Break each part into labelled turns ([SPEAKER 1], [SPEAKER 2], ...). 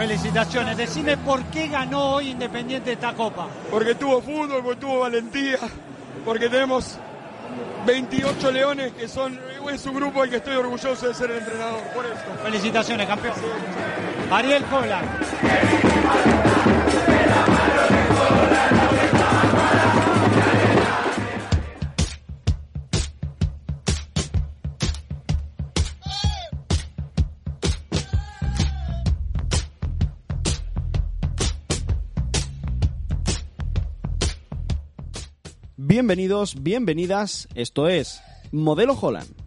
[SPEAKER 1] Felicitaciones. Decime por qué ganó hoy Independiente esta copa.
[SPEAKER 2] Porque tuvo fútbol, porque tuvo valentía, porque tenemos 28 leones que son es un grupo al que estoy orgulloso de ser el entrenador. Por eso.
[SPEAKER 1] Felicitaciones, campeón. Ariel Cola.
[SPEAKER 3] Bienvenidos, bienvenidas. Esto es Modelo Holland.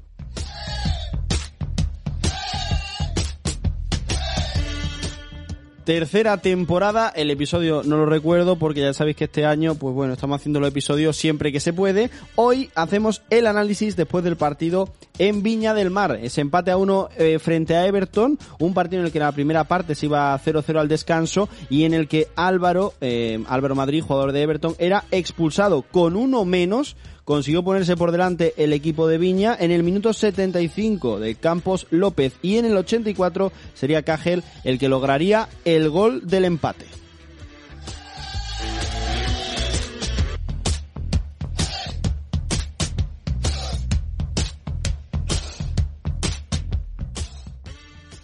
[SPEAKER 3] Tercera temporada, el episodio no lo recuerdo porque ya sabéis que este año, pues bueno, estamos haciendo los episodios siempre que se puede. Hoy hacemos el análisis después del partido en Viña del Mar. Ese empate a uno eh, frente a Everton, un partido en el que la primera parte se iba 0-0 al descanso y en el que Álvaro, eh, Álvaro Madrid, jugador de Everton, era expulsado con uno menos consiguió ponerse por delante el equipo de Viña en el minuto 75 de Campos López y en el 84 sería Cagel el que lograría el gol del empate.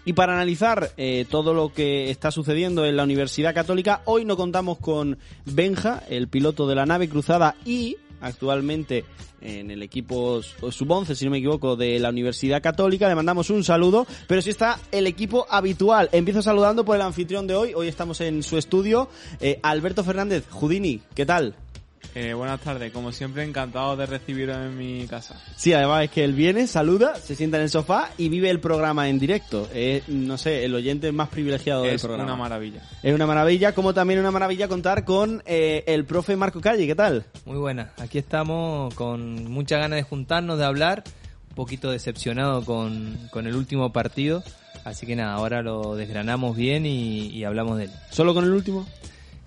[SPEAKER 3] Y para analizar eh, todo lo que está sucediendo en la Universidad Católica, hoy no contamos con Benja, el piloto de la nave cruzada y actualmente en el equipo sub-11, si no me equivoco, de la Universidad Católica. Le mandamos un saludo, pero sí está el equipo habitual. Empiezo saludando por el anfitrión de hoy. Hoy estamos en su estudio. Eh, Alberto Fernández, Judini, ¿qué tal?
[SPEAKER 4] Eh, buenas tardes, como siempre encantado de recibiros en mi casa.
[SPEAKER 3] Sí, además es que él viene, saluda, se sienta en el sofá y vive el programa en directo. Es, no sé, el oyente más privilegiado del programa.
[SPEAKER 4] Es una maravilla.
[SPEAKER 3] Es una maravilla, como también una maravilla contar con eh, el profe Marco Calle, ¿qué tal?
[SPEAKER 5] Muy buena, aquí estamos con mucha ganas de juntarnos, de hablar, un poquito decepcionado con, con el último partido, así que nada, ahora lo desgranamos bien y, y hablamos de él.
[SPEAKER 3] ¿Solo con el último?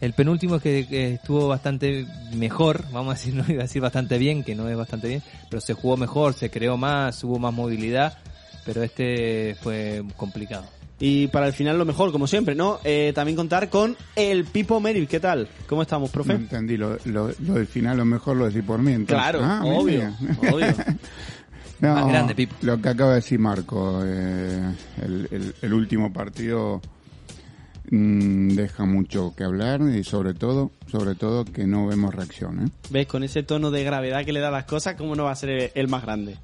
[SPEAKER 5] El penúltimo es que, que, estuvo bastante mejor, vamos a decir, no iba a decir bastante bien, que no es bastante bien, pero se jugó mejor, se creó más, hubo más movilidad, pero este fue complicado.
[SPEAKER 3] Y para el final lo mejor, como siempre, ¿no? Eh, también contar con el Pipo Meril. ¿Qué tal? ¿Cómo estamos, profe?
[SPEAKER 6] No entendí, lo, lo, lo del final lo mejor lo decís por mí. Entonces.
[SPEAKER 3] Claro, ah, obvio, obvio.
[SPEAKER 6] no,
[SPEAKER 5] Más grande, Pipo.
[SPEAKER 6] Lo que acaba de decir Marco, eh, el, el, el último partido mmm, deja mucho que hablar y sobre todo, sobre todo que no vemos reacción. ¿eh?
[SPEAKER 3] ¿Ves? Con ese tono de gravedad que le da las cosas, ¿cómo no va a ser el más grande?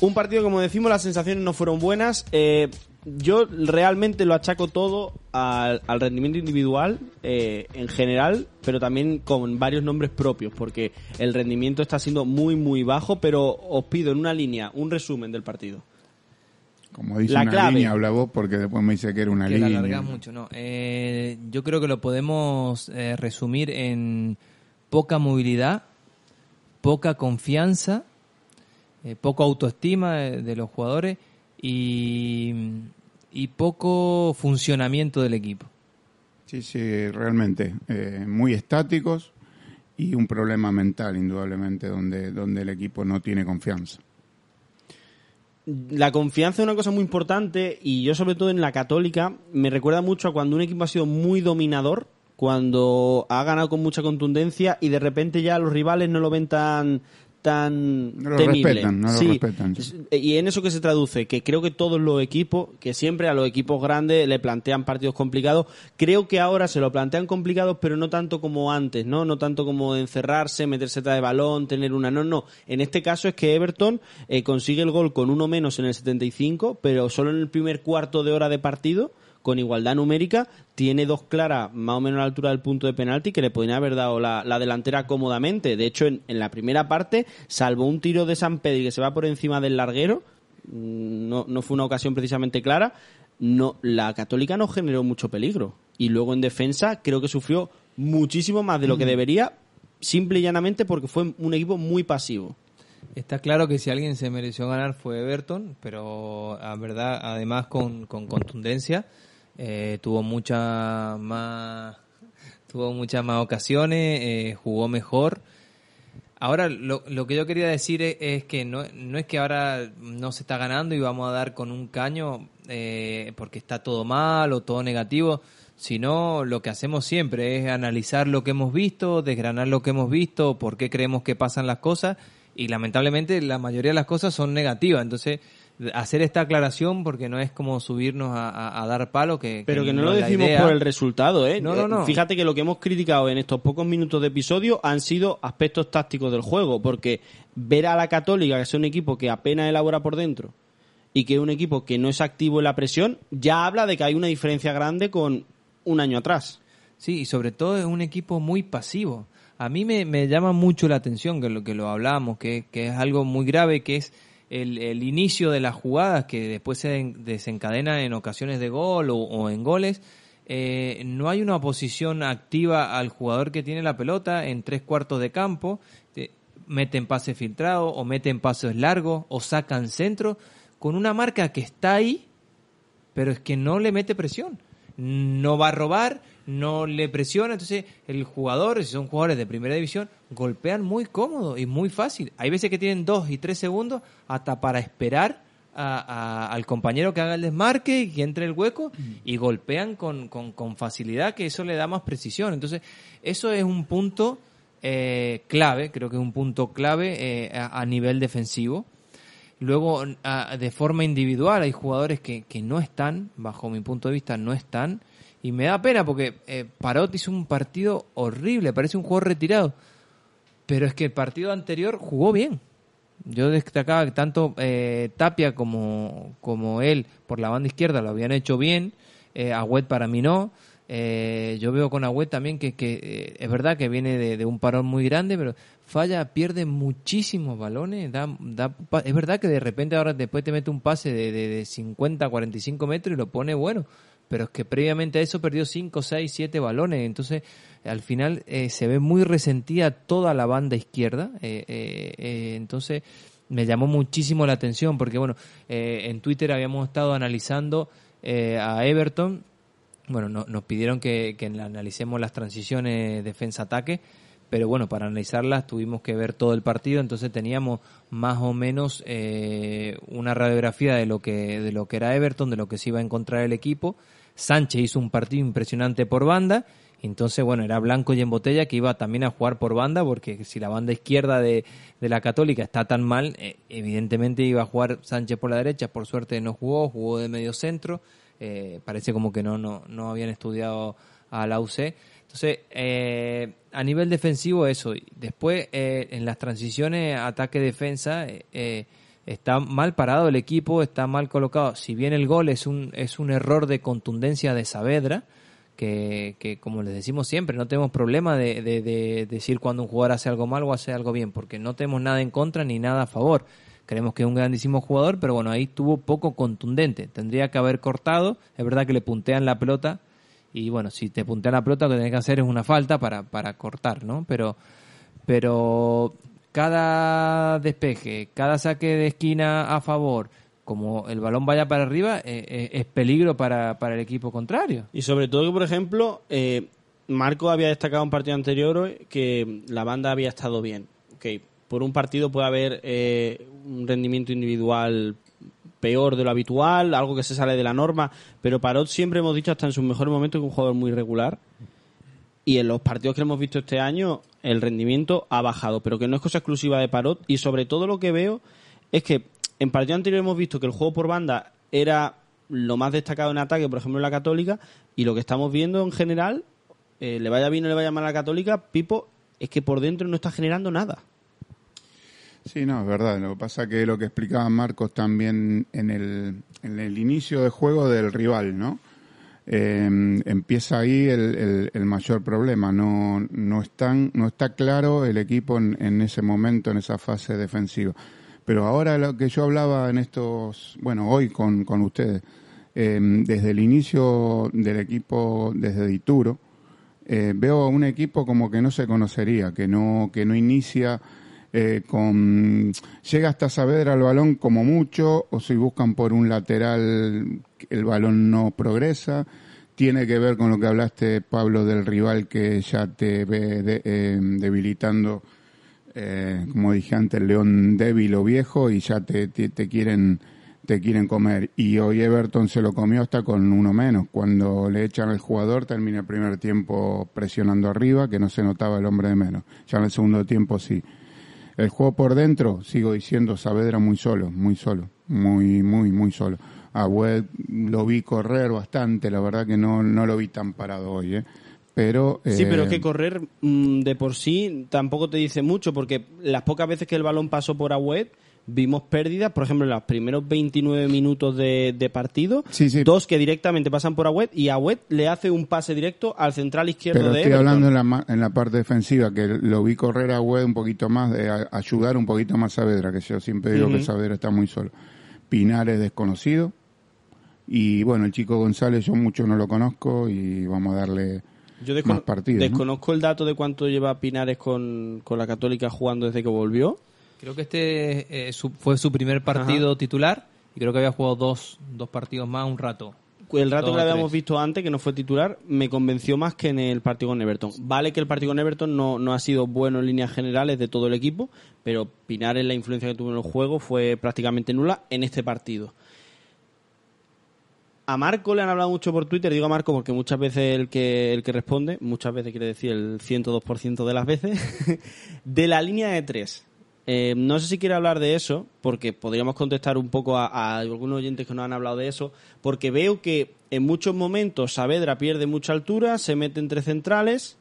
[SPEAKER 3] Un partido, como decimos, las sensaciones no fueron buenas. Eh, yo realmente lo achaco todo al, al rendimiento individual eh, en general, pero también con varios nombres propios, porque el rendimiento está siendo muy, muy bajo, pero os pido en una línea un resumen del partido.
[SPEAKER 6] Como dice
[SPEAKER 3] La
[SPEAKER 6] una
[SPEAKER 3] clave.
[SPEAKER 6] línea, habla vos porque después me dice que era una
[SPEAKER 5] que la
[SPEAKER 6] línea.
[SPEAKER 5] alargás mucho, ¿no? Eh, yo creo que lo podemos eh, resumir en poca movilidad, poca confianza, eh, poco autoestima de, de los jugadores y, y poco funcionamiento del equipo.
[SPEAKER 6] Sí, sí, realmente. eh, muy estáticos y un problema mental, indudablemente, donde, donde el equipo no tiene confianza.
[SPEAKER 3] La confianza es una cosa muy importante y yo sobre todo en la católica me recuerda mucho a cuando un equipo ha sido muy dominador, cuando ha ganado con mucha contundencia y de repente ya los rivales no lo ven tan tan
[SPEAKER 6] No lo
[SPEAKER 3] temible.
[SPEAKER 6] respetan, no lo
[SPEAKER 3] Sí.
[SPEAKER 6] respetan, sí.
[SPEAKER 3] Es- Y en eso que se traduce, que creo que todos los equipos, que siempre a los equipos grandes le plantean partidos complicados, creo que ahora se lo plantean complicados, pero no tanto como antes, ¿no? No tanto como encerrarse, meterse atrás de balón, tener una... No, no. En este caso es que Everton eh, consigue el gol con uno menos en el 75, pero solo en el primer cuarto de hora de partido con igualdad numérica, tiene dos claras más o menos a la altura del punto de penalti que le podrían haber dado la, la delantera cómodamente. De hecho, en, en la primera parte, salvo un tiro de San Pedro que se va por encima del larguero, mm, no, no fue una ocasión precisamente clara, no, la Católica no generó mucho peligro. Y luego en defensa creo que sufrió muchísimo más de lo que debería, simple y llanamente porque fue un equipo muy pasivo.
[SPEAKER 5] Está claro que si alguien se mereció ganar fue Everton, pero a verdad, además con, con contundencia, eh, tuvo mucha más, tuvo muchas más ocasiones, eh, jugó mejor. Ahora, lo, lo que yo quería decir es, es que no, no es que ahora no se está ganando y vamos a dar con un caño eh, porque está todo mal o todo negativo, sino lo que hacemos siempre es analizar lo que hemos visto, desgranar lo que hemos visto, por qué creemos que pasan las cosas y lamentablemente la mayoría de las cosas son negativas. Entonces, hacer esta aclaración porque no es como subirnos a, a- a dar palo que...
[SPEAKER 3] Pero que no lo decimos
[SPEAKER 5] idea.
[SPEAKER 3] por el resultado, ¿eh?
[SPEAKER 5] No, no, no.
[SPEAKER 3] Fíjate que lo que hemos criticado en estos pocos minutos de episodio han sido aspectos tácticos del juego, porque ver a la Católica, que es un equipo que apenas elabora por dentro, y que es un equipo que no es activo en la presión, ya habla de que hay una diferencia grande con un año atrás.
[SPEAKER 5] Sí, y sobre todo es un equipo muy pasivo. A mí me, me llama mucho la atención que lo que lo hablamos, que, que es algo muy grave, que es el, el inicio de las jugadas que después se den- desencadena en ocasiones de gol o, en goles. Eh, no hay una posición activa al jugador que tiene la pelota en tres cuartos de campo. Eh, meten pases filtrados o meten pases largos o sacan centro con una marca que está ahí, pero es que no le mete presión. No va a robar, no le presiona. Entonces, el jugador, si son jugadores de primera división, golpean muy cómodo y muy fácil. Hay veces que tienen dos y tres segundos hasta para esperar a- a- al compañero que haga el desmarque y que entre el hueco y golpean con, con- con facilidad, que eso le da más precisión. Entonces, eso es un punto eh, clave, creo que es un punto clave eh, a- a nivel defensivo. Luego, de forma individual, hay jugadores que, que no están, bajo mi punto de vista, no están. Y me da pena porque eh, Parot hizo un partido horrible, parece un jugador retirado. Pero es que el partido anterior jugó bien. Yo destacaba que tanto eh, Tapia como, como él por la banda izquierda lo habían hecho bien. Eh, Agüet para mí no. Eh, yo veo con Agüet también que, que eh, es verdad que viene de, un parón muy grande, pero falla, pierde muchísimos balones. Da, da es verdad que de repente ahora después te mete un pase de, de, de 50, 45 metros y lo pone bueno. Pero es que previamente a eso perdió 5, 6, 7 balones. Entonces, al final eh, se ve muy resentida toda la banda izquierda. Eh, eh, entonces, me llamó muchísimo la atención porque, bueno, en Twitter habíamos estado analizando a Everton. Bueno, no- nos pidieron que, analicemos las transiciones defensa-ataque, pero bueno, para analizarlas tuvimos que ver todo el partido, entonces teníamos más o menos eh, una radiografía de lo que de lo que era Everton, de lo que se iba a encontrar el equipo. Sánchez hizo un partido impresionante por banda, entonces bueno, era blanco y en botella que iba también a jugar por banda, porque si la banda izquierda de, de la Católica está tan mal, eh, evidentemente iba a jugar Sánchez por la derecha, por suerte no jugó, jugó de medio centro, eh, parece como que no, no, no habían estudiado a la UC. Entonces, eh, a nivel defensivo eso. Después, eh, en las transiciones ataque-defensa, eh, está mal parado el equipo, está mal colocado. Si bien el gol es un, es un error de contundencia de Saavedra, que, que como les decimos siempre, no tenemos problema de- de decir cuando un jugador hace algo mal o hace algo bien, porque no tenemos nada en contra ni nada a favor. Creemos que es un grandísimo jugador, pero bueno, ahí estuvo poco contundente. Tendría que haber cortado. Es verdad que le puntean la pelota. Y bueno, si te puntean la pelota, lo que tenés que hacer es una falta para, para cortar, ¿no? Pero, pero cada despeje, cada saque de esquina a favor, como el balón vaya para arriba, eh, eh, es peligro para, para el equipo contrario.
[SPEAKER 3] Y sobre todo que, por ejemplo, eh, Marco había destacado un partido anterior que la banda había estado bien. Ok, por un partido puede haber eh, un rendimiento individual peor de lo habitual, algo que se sale de la norma, pero Parot siempre hemos dicho hasta en sus mejores momentos que es un jugador muy regular. y en los partidos que hemos visto este año el rendimiento ha bajado, pero que no es cosa exclusiva de Parot y sobre todo lo que veo es que en partido anterior hemos visto que el juego por banda era lo más destacado en ataque, por ejemplo en la Católica, y lo que estamos viendo en general, eh, le vaya bien o le vaya mal a la Católica, Pipo, es que por dentro no está generando nada.
[SPEAKER 6] Sí, no, es verdad. Lo que pasa que lo que explicaba Marcos también en el, en el inicio de juego del rival, ¿no? Eh, empieza ahí el, el, el, mayor problema. No, no, están, no está claro el equipo en, en, ese momento, en esa fase defensiva. Pero ahora lo que yo hablaba en estos, bueno, hoy con, con ustedes, eh, desde el inicio del equipo, desde Dituro, eh, veo a un equipo como que no se conocería, que no, que no inicia eh, con llega hasta Saavedra al balón como mucho o si buscan por un lateral el balón no progresa. Tiene que ver con lo que hablaste Pablo del rival que ya te ve de, eh, debilitando eh, como dije antes León débil o viejo y ya te, te, te, quieren te quieren comer. Y hoy Everton se lo comió hasta con uno menos. Cuando le echan al jugador termina el primer tiempo presionando arriba que no se notaba el hombre de menos. Ya en el segundo tiempo sí el juego por dentro, sigo diciendo, Saavedra muy solo, muy solo, muy, muy, muy solo. A Web lo vi correr bastante, la verdad que no, no lo vi tan parado hoy, ¿eh? Pero,
[SPEAKER 3] sí,
[SPEAKER 6] eh,
[SPEAKER 3] pero que correr mmm, de por sí tampoco te dice mucho, porque las pocas veces que el balón pasó por Agüed, vimos pérdidas, por ejemplo, en los primeros 29 minutos de, de partido,
[SPEAKER 6] sí, sí.
[SPEAKER 3] dos que directamente pasan por Agüed y Agüed le hace un pase directo al central izquierdo
[SPEAKER 6] Pero
[SPEAKER 3] de
[SPEAKER 6] estoy
[SPEAKER 3] Everton.
[SPEAKER 6] hablando en la, en la parte defensiva, que lo vi correr a Agüed un poquito más, de a, ayudar un poquito más a Saavedra, que yo siempre digo que Saavedra está muy solo. Pinares desconocido, y bueno, el chico González yo mucho no lo conozco y vamos a darle
[SPEAKER 3] Yo
[SPEAKER 6] más partidos. ¿no?
[SPEAKER 3] desconozco el dato de cuánto lleva Pinares con, con la Católica jugando desde que volvió.
[SPEAKER 5] Creo que este eh, su- fue su primer partido titular y creo que había jugado dos, dos partidos más un rato.
[SPEAKER 3] El rato
[SPEAKER 5] Dos
[SPEAKER 3] que
[SPEAKER 5] o
[SPEAKER 3] le habíamos
[SPEAKER 5] tres.
[SPEAKER 3] visto antes, que no fue titular, me convenció más que en el partido con Everton. Vale que el partido con Everton no, no ha sido bueno en líneas generales de todo el equipo, pero Pinares la influencia que tuvo en el juego fue prácticamente nula en este partido. A Marco le han hablado mucho por Twitter, digo a Marco porque muchas veces el que, el que responde, muchas veces quiere decir el 102% de las veces, de la línea de tres. Eh, no sé si quiere hablar de eso, porque podríamos contestar un poco a, algunos oyentes que nos han hablado de eso, porque veo que en muchos momentos Saavedra pierde mucha altura, se mete entre centrales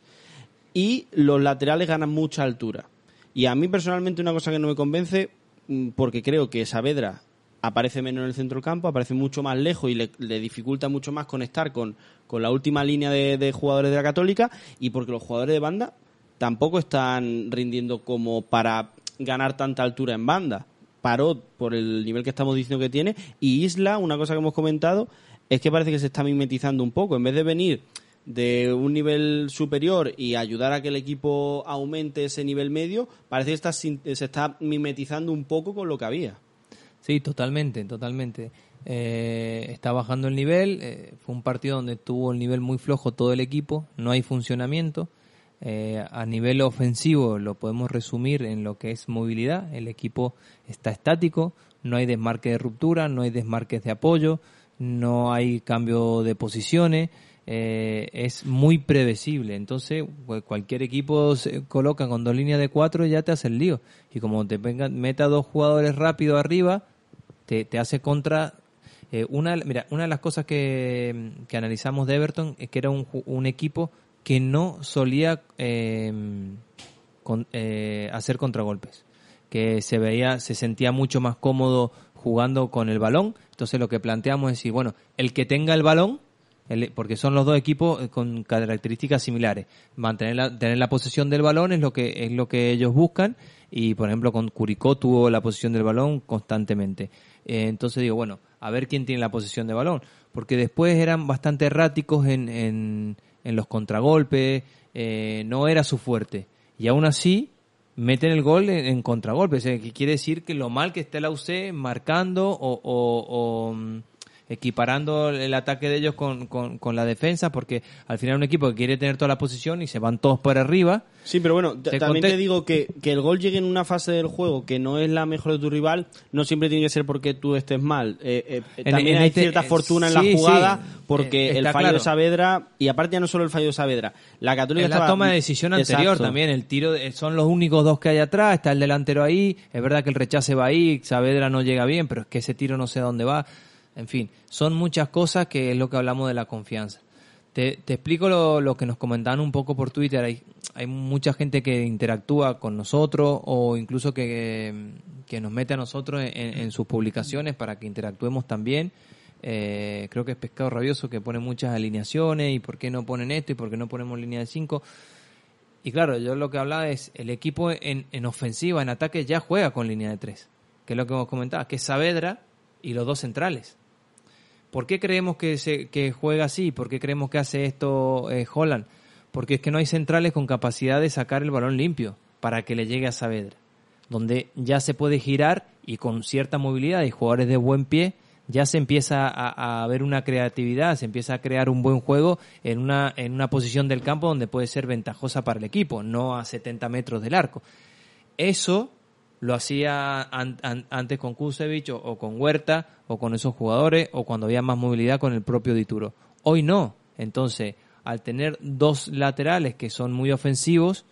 [SPEAKER 3] y los laterales ganan mucha altura. Y a mí personalmente una cosa que no me convence, mm, porque creo que Saavedra aparece menos en el centro del campo, aparece mucho más lejos y le, dificulta mucho más conectar con, con la última línea de jugadores de la Católica y porque los jugadores de banda tampoco están rindiendo como para ganar tanta altura en banda. Paró por el nivel que estamos diciendo que tiene y Isla, una cosa que hemos comentado, es que parece que se está mimetizando un poco. En vez de venir de un nivel superior y ayudar a que el equipo aumente ese nivel medio, parece que está, se está mimetizando un poco con lo que había.
[SPEAKER 5] Sí, totalmente, totalmente. Eh, está bajando el nivel. eh, fue un partido donde tuvo el nivel muy flojo todo el equipo. No hay funcionamiento. Eh, a nivel ofensivo lo podemos resumir en lo que es movilidad. El equipo está estático. No hay desmarque de ruptura, no hay desmarques de apoyo, no hay cambio de posiciones. eh, es muy predecible. Entonces, pues, cualquier equipo se coloca con dos líneas de cuatro y ya te hace el lío. Y como te venga, meta dos jugadores rápido arriba, te, te hace contra. eh, una, mira, una de las cosas que, que analizamos de Everton es que era un equipo que no solía eh, con- eh, hacer contragolpes, que se veía, se sentía mucho más cómodo jugando con el balón. Entonces lo que planteamos es decir, bueno, el que tenga el balón, porque son los dos equipos eh, con características similares. Mantener la, tener la posesión del balón es lo que es lo que ellos buscan y por ejemplo con Curicó tuvo la posesión del balón constantemente. Eh, entonces digo, bueno, a ver quién tiene la posesión de balón, porque después eran bastante erráticos en, en los contragolpes, eh, no era su fuerte. Y aún así meten el gol en, en contragolpes, eh, que quiere decir que lo mal que está la UC marcando o, o- o, mm, equiparando el ataque de ellos con, con, con la defensa, porque al final un equipo que quiere tener toda la posición y se van todos por arriba.
[SPEAKER 3] Sí, pero bueno,
[SPEAKER 5] Te
[SPEAKER 3] también te digo que, que el gol llegue en una fase del juego que no es la mejor de tu rival, no siempre tiene que ser porque tú estés mal. Eh, eh,
[SPEAKER 5] En-
[SPEAKER 3] también
[SPEAKER 5] en
[SPEAKER 3] hay
[SPEAKER 5] este-
[SPEAKER 3] cierta
[SPEAKER 5] eh,
[SPEAKER 3] fortuna en
[SPEAKER 5] sí,
[SPEAKER 3] la jugada
[SPEAKER 5] sí,
[SPEAKER 3] porque
[SPEAKER 5] eh,
[SPEAKER 3] el fallo de. Saavedra, y aparte ya no solo el fallo de Saavedra, la Católica
[SPEAKER 5] Es la
[SPEAKER 3] estaba-
[SPEAKER 5] toma de decisión anterior
[SPEAKER 3] Exacto.
[SPEAKER 5] también, el tiro, de- son los únicos dos que hay atrás, está el delantero ahí, es verdad que el rechace va ahí, Saavedra no llega bien, pero es que ese tiro no sé a dónde va, en fin, son muchas cosas que es lo que hablamos de la confianza. Te, explico lo, que nos comentaban un poco por Twitter, hay, hay mucha gente que interactúa con nosotros o incluso que, nos mete a nosotros en, sus publicaciones para que interactuemos también. Eh, creo que es Pescado Rabioso que pone muchas alineaciones y por qué no ponen esto y por qué no ponemos línea de 5. Y claro, yo lo que hablaba es el equipo en, en ofensiva, en ataque, ya juega con línea de 3, que es lo que hemos comentado, que es Saavedra y los dos centrales. ¿Por qué creemos que, se, que juega así? ¿Por qué creemos que hace esto eh, Holland? Porque es que no hay centrales con capacidad de sacar el balón limpio para que le llegue a Saavedra, donde ya se puede girar y con cierta movilidad y jugadores de buen pie ya se empieza a, a ver una creatividad, se empieza a crear un buen juego en una, en una posición del campo donde puede ser ventajosa para el equipo, no a 70 metros del arco. Eso lo hacía an- an- antes con Kusevich o, o con Huerta o con esos jugadores o cuando había más movilidad con el propio Dituro. Hoy no. Entonces, al tener dos laterales que son muy ofensivos,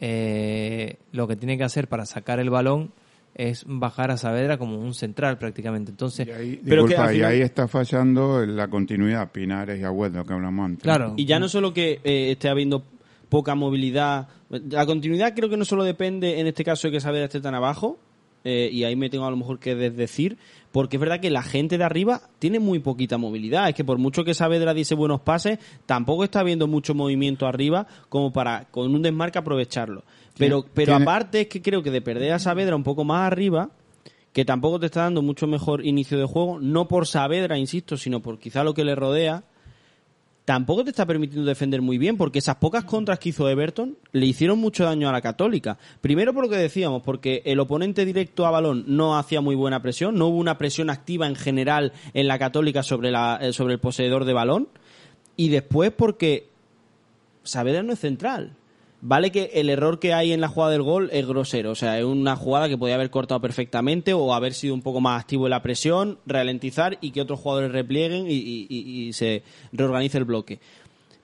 [SPEAKER 5] eh, lo que tiene que hacer para sacar el balón es bajar a Saavedra como un central prácticamente. Entonces,
[SPEAKER 6] Y ahí,
[SPEAKER 3] Pero que
[SPEAKER 6] y ahí está fallando la continuidad, Pinares y Agüed, lo que hablamos antes.
[SPEAKER 5] claro.
[SPEAKER 3] Y ya no solo que eh, esté habiendo poca movilidad, la continuidad creo que no solo depende en este caso de que Saavedra esté tan abajo, eh, y ahí me tengo a lo mejor que desdecir, porque es verdad que la gente de arriba tiene muy poquita movilidad. Es que por mucho que Saavedra diese buenos pases, tampoco está habiendo mucho movimiento arriba como para con un desmarque aprovecharlo. Pero, pero
[SPEAKER 6] tiene-
[SPEAKER 3] aparte es que creo que de perder a Saavedra un poco más arriba, que tampoco te está dando mucho mejor inicio de juego, no por Saavedra, insisto, sino por quizá lo que le rodea, tampoco te está permitiendo defender muy bien, porque esas pocas contras que hizo Everton le hicieron mucho daño a la Católica. Primero por lo que decíamos, porque el oponente directo a balón no hacía muy buena presión, no hubo una presión activa en general en la Católica sobre, la, eh, sobre el poseedor de balón, y después porque Saavedra no es central. Vale que el error que hay en la jugada del gol es grosero, o sea, es una jugada que podía haber cortado perfectamente o haber sido un poco más activo en la presión, ralentizar y que otros jugadores replieguen y, y- se reorganice el bloque.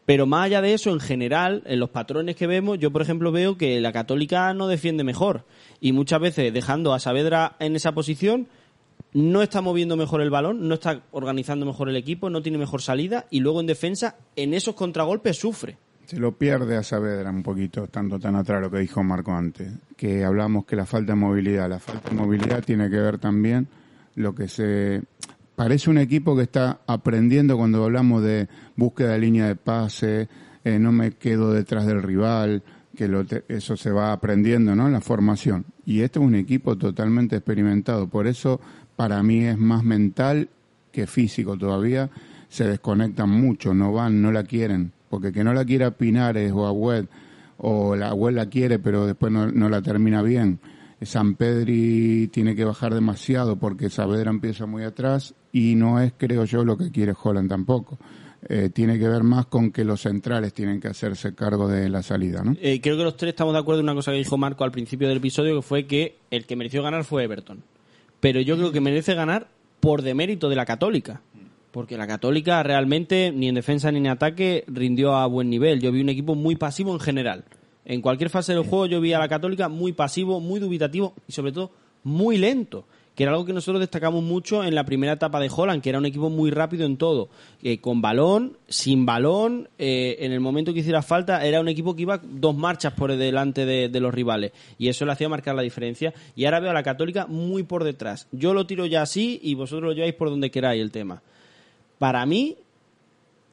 [SPEAKER 3] Pero más allá de eso, en general, en los patrones que vemos, yo por ejemplo veo que la Católica no defiende mejor y muchas veces dejando a Saavedra en esa posición no está moviendo mejor el balón, no está organizando mejor el equipo, no tiene mejor salida y luego en defensa en esos contragolpes sufre.
[SPEAKER 6] Se lo pierde a Saavedra un poquito, estando tan atrás lo que dijo Marco antes, que hablamos que la falta de movilidad, la falta de movilidad tiene que ver también lo que se... Parece un equipo que está aprendiendo cuando hablamos de búsqueda de línea de pase, eh, no me quedo detrás del rival, que lo te- eso se va aprendiendo ¿no? la formación. Y este es un equipo totalmente experimentado, por eso para mí es más mental que físico todavía, se desconectan mucho, no van, no la quieren, porque que no la quiera Pinares o Agüed, o la Agüed la quiere pero después no, no la termina bien. San Pedri tiene que bajar demasiado porque Saavedra empieza muy atrás y no es, creo yo, lo que quiere Holland tampoco. Eh, tiene que ver más con que los centrales tienen que hacerse cargo de la salida, ¿no?
[SPEAKER 3] Eh, creo que los tres estamos de acuerdo en una cosa que dijo Marco al principio del episodio, que fue que el que mereció ganar fue Everton. Pero yo creo que merece ganar por demérito de la Católica. Porque la Católica realmente, ni en defensa ni en ataque, rindió a buen nivel. Yo vi un equipo muy pasivo en general. En cualquier fase del juego yo vi a la Católica muy pasivo, muy dubitativo y sobre todo muy lento. Que era algo que nosotros destacamos mucho en la primera etapa de Holland, que era un equipo muy rápido en todo. Eh, con balón, sin balón, eh, en el momento que hiciera falta, era un equipo que iba dos marchas por delante de, de los rivales. Y eso le hacía marcar la diferencia. Y ahora veo a la Católica muy por detrás. Yo lo tiro ya así y vosotros lo lleváis por donde queráis el tema. Para mí,